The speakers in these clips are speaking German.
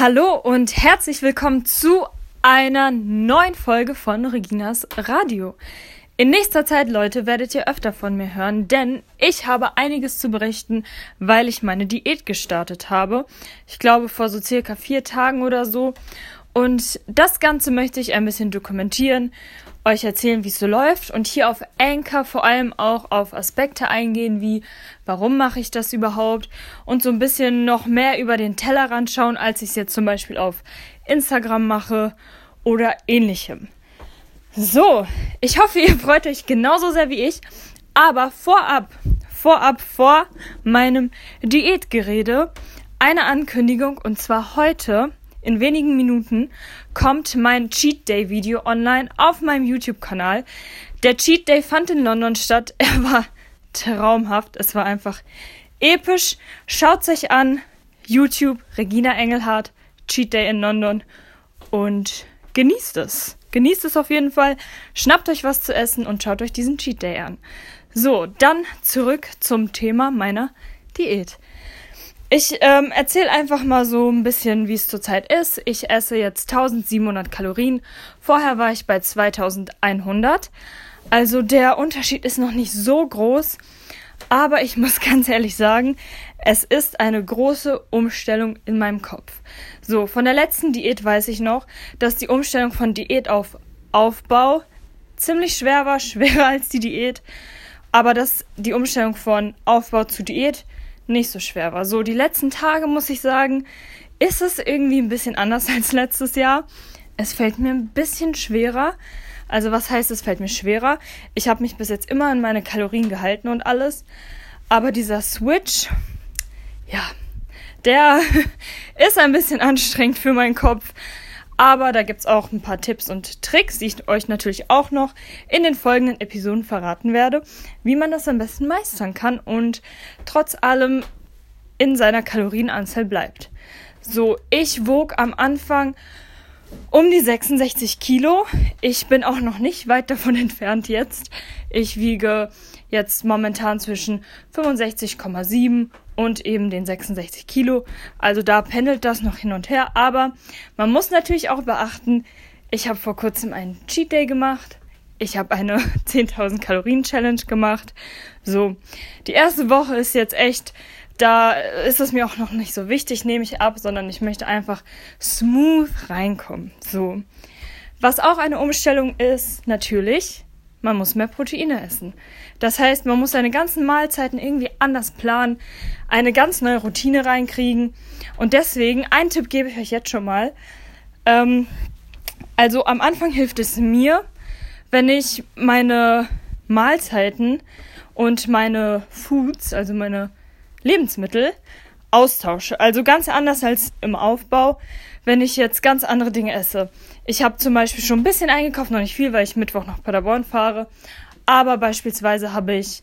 Hallo und herzlich willkommen zu einer neuen Folge von Reginas Radio. In nächster Zeit, Leute, werdet ihr öfter von mir hören, denn ich habe einiges zu berichten, weil ich meine Diät gestartet habe. Ich glaube vor so circa vier Tagen oder so. Und das Ganze möchte ich ein bisschen dokumentieren, euch erzählen, wie es so läuft und hier auf Anchor vor allem auch auf Aspekte eingehen, wie warum mache ich das überhaupt und so ein bisschen noch mehr über den Tellerrand schauen, als ich es jetzt zum Beispiel auf Instagram mache oder ähnlichem. So, ich hoffe, ihr freut euch genauso sehr wie ich, aber vorab, vorab vor meinem Diätgerede eine Ankündigung und zwar heute in wenigen Minuten kommt mein Cheat Day Video online auf meinem YouTube-Kanal. Der Cheat Day fand in London statt. Er war traumhaft. Es war einfach episch. Schaut euch an. YouTube, Regina Engelhardt, Cheat Day in London und genießt es. Genießt es auf jeden Fall. Schnappt euch was zu essen und schaut euch diesen Cheat Day an. So, dann zurück zum Thema meiner Diät. Ich ähm, erzähle einfach mal so ein bisschen, wie es zurzeit ist. Ich esse jetzt 1700 Kalorien. Vorher war ich bei 2100. Also der Unterschied ist noch nicht so groß. Aber ich muss ganz ehrlich sagen, es ist eine große Umstellung in meinem Kopf. So, von der letzten Diät weiß ich noch, dass die Umstellung von Diät auf Aufbau ziemlich schwer war, schwerer als die Diät. Aber dass die Umstellung von Aufbau zu Diät nicht so schwer war. So, die letzten Tage, muss ich sagen, ist es irgendwie ein bisschen anders als letztes Jahr. Es fällt mir ein bisschen schwerer. Also was heißt, es fällt mir schwerer? Ich habe mich bis jetzt immer an meine Kalorien gehalten und alles. Aber dieser Switch, ja, der ist ein bisschen anstrengend für meinen Kopf. Aber da gibt es auch ein paar Tipps und Tricks, die ich euch natürlich auch noch in den folgenden Episoden verraten werde, wie man das am besten meistern kann und trotz allem in seiner Kalorienanzahl bleibt. So, ich wog am Anfang um die 66 Kilo. Ich bin auch noch nicht weit davon entfernt jetzt. Ich wiege jetzt momentan zwischen 65,7 und eben den 66 Kilo. Also da pendelt das noch hin und her. Aber man muss natürlich auch beachten, ich habe vor kurzem einen Cheat Day gemacht. Ich habe eine 10.000 Kalorien Challenge gemacht. So, die erste Woche ist jetzt echt, da ist es mir auch noch nicht so wichtig, nehme ich ab, sondern ich möchte einfach smooth reinkommen. So. Was auch eine Umstellung ist, natürlich, man muss mehr Proteine essen. Das heißt, man muss seine ganzen Mahlzeiten irgendwie anders planen, eine ganz neue Routine reinkriegen. Und deswegen, einen Tipp gebe ich euch jetzt schon mal. Ähm, also am Anfang hilft es mir, wenn ich meine Mahlzeiten und meine Foods, also meine Lebensmittel, austausche. Also ganz anders als im Aufbau, wenn ich jetzt ganz andere Dinge esse. Ich habe zum Beispiel schon ein bisschen eingekauft, noch nicht viel, weil ich Mittwoch nach Paderborn fahre. Aber beispielsweise habe ich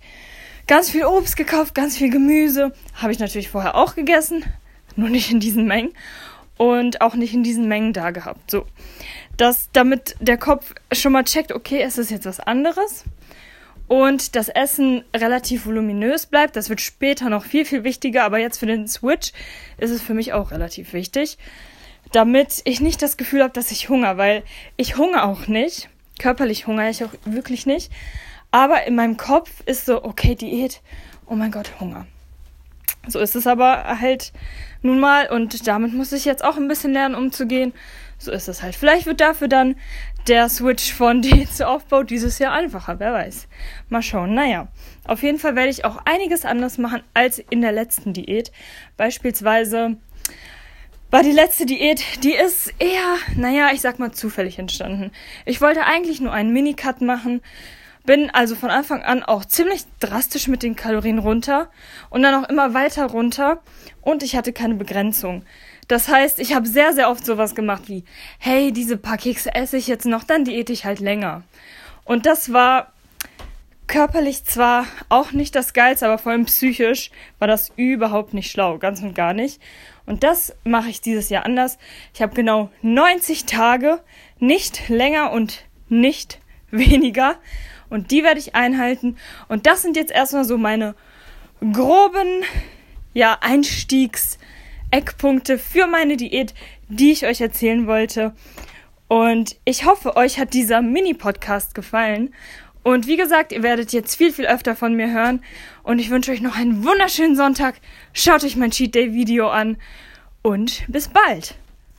ganz viel Obst gekauft, ganz viel Gemüse. Habe ich natürlich vorher auch gegessen, nur nicht in diesen Mengen. Und auch nicht in diesen Mengen da gehabt. So. Dass damit der Kopf schon mal checkt, okay, es ist jetzt was anderes und das Essen relativ voluminös bleibt. Das wird später noch viel, viel wichtiger, aber jetzt für den Switch ist es für mich auch relativ wichtig, damit ich nicht das Gefühl habe, dass ich Hunger, weil ich hungere auch nicht. Körperlich hungere ich auch wirklich nicht. Aber in meinem Kopf ist so, okay, Diät, oh mein Gott, Hunger. So ist es aber halt nun mal und damit muss ich jetzt auch ein bisschen lernen umzugehen. So ist es halt. Vielleicht wird dafür dann der Switch von Diät zu Aufbau dieses Jahr einfacher, wer weiß. Mal schauen. Naja, auf jeden Fall werde ich auch einiges anders machen als in der letzten Diät. Beispielsweise war die letzte Diät, die ist eher, naja, ich sag mal zufällig entstanden. Ich wollte eigentlich nur einen Minicut machen, bin also von Anfang an auch ziemlich drastisch mit den Kalorien runter und dann auch immer weiter runter und ich hatte keine Begrenzung. Das heißt, ich habe sehr, sehr oft sowas gemacht wie, hey, diese paar Kekse esse ich jetzt noch, dann diät ich halt länger. Und das war körperlich zwar auch nicht das Geilste, aber vor allem psychisch war das überhaupt nicht schlau, ganz und gar nicht. Und das mache ich dieses Jahr anders. Ich habe genau 90 Tage, nicht länger und nicht weniger. Und die werde ich einhalten. Und das sind jetzt erstmal so meine groben, ja, Einstiegs- Eckpunkte für meine Diät, die ich euch erzählen wollte. Und ich hoffe, euch hat dieser Mini-Podcast gefallen. Und wie gesagt, ihr werdet jetzt viel, viel öfter von mir hören. Und ich wünsche euch noch einen wunderschönen Sonntag. Schaut euch mein Cheat Day Video an. Und bis bald.